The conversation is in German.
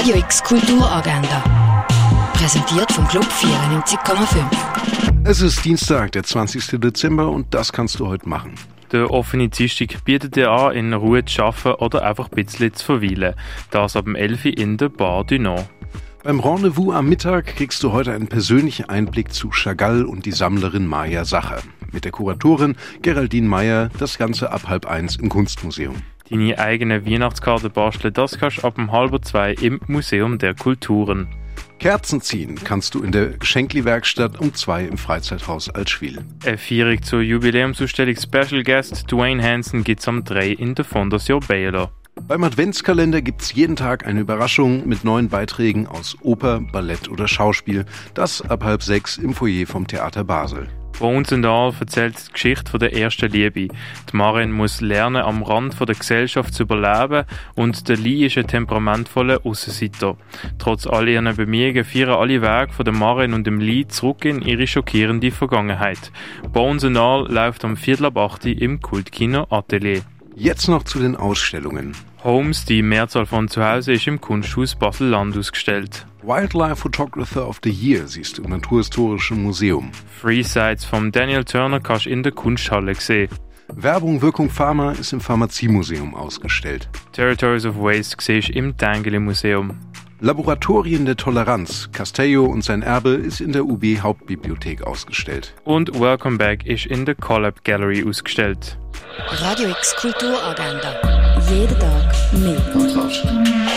Radio X Kulturagenda. Präsentiert vom Club 94,5. Es ist Dienstag, der 20. Dezember und das kannst du heute machen. Der offene Dienstag bietet dir an, in Ruhe zu arbeiten oder einfach ein bisschen zu verweilen. Das ab dem 11 Uhr in der Bar du Nord. Beim Rendezvous am Mittag kriegst du heute einen persönlichen Einblick zu Chagall und die Sammlerin Maja Sacher. Mit der Kuratorin Geraldine Meyer das Ganze ab halb eins im Kunstmuseum. Deine eigene Weihnachtskarte basteln, das kannst du ab um halb zwei im Museum der Kulturen. Kerzen ziehen kannst du in der Geschenkli-Werkstatt um zwei im Freizeithaus Altschwil. Eine Feierung zur Jubiläumsausstellung Special Guest Dwayne Hansen gibt's am 3 in der Fondation Baylor. Beim Adventskalender gibt's jeden Tag eine Überraschung mit neuen Beiträgen aus Oper, Ballett oder Schauspiel. Das ab halb sechs im Foyer vom Theater Basel. Bones and All erzählt die Geschichte der ersten Liebe. Die Marin muss lernen, am Rand der Gesellschaft zu überleben und der Lee ist ein temperamentvoller Aussenseiter. Trotz all ihren Bemühungen führen alle Wege von der Marin und dem Lee zurück in ihre schockierende Vergangenheit. Bones and All läuft am Viertel ab 8 im Kultkino Atelier. Jetzt noch zu den Ausstellungen. Holmes, die Mehrzahl von zu Hause, ist im Kunsthaus Basel-Land ausgestellt. Wildlife Photographer of the Year siehst du im Naturhistorischen Museum. Free Sites von Daniel Turner kannst du in der Kunsthalle sehen. Werbung Wirkung Pharma ist im Pharmaziemuseum ausgestellt. Territories of Waste siehst du im Dengele Museum. Laboratorien der Toleranz, Castello und sein Erbe ist in der UB Hauptbibliothek ausgestellt. Und Welcome Back ist in der Collab Gallery ausgestellt. Radio X Kulturagenda. Jeden Tag mehr.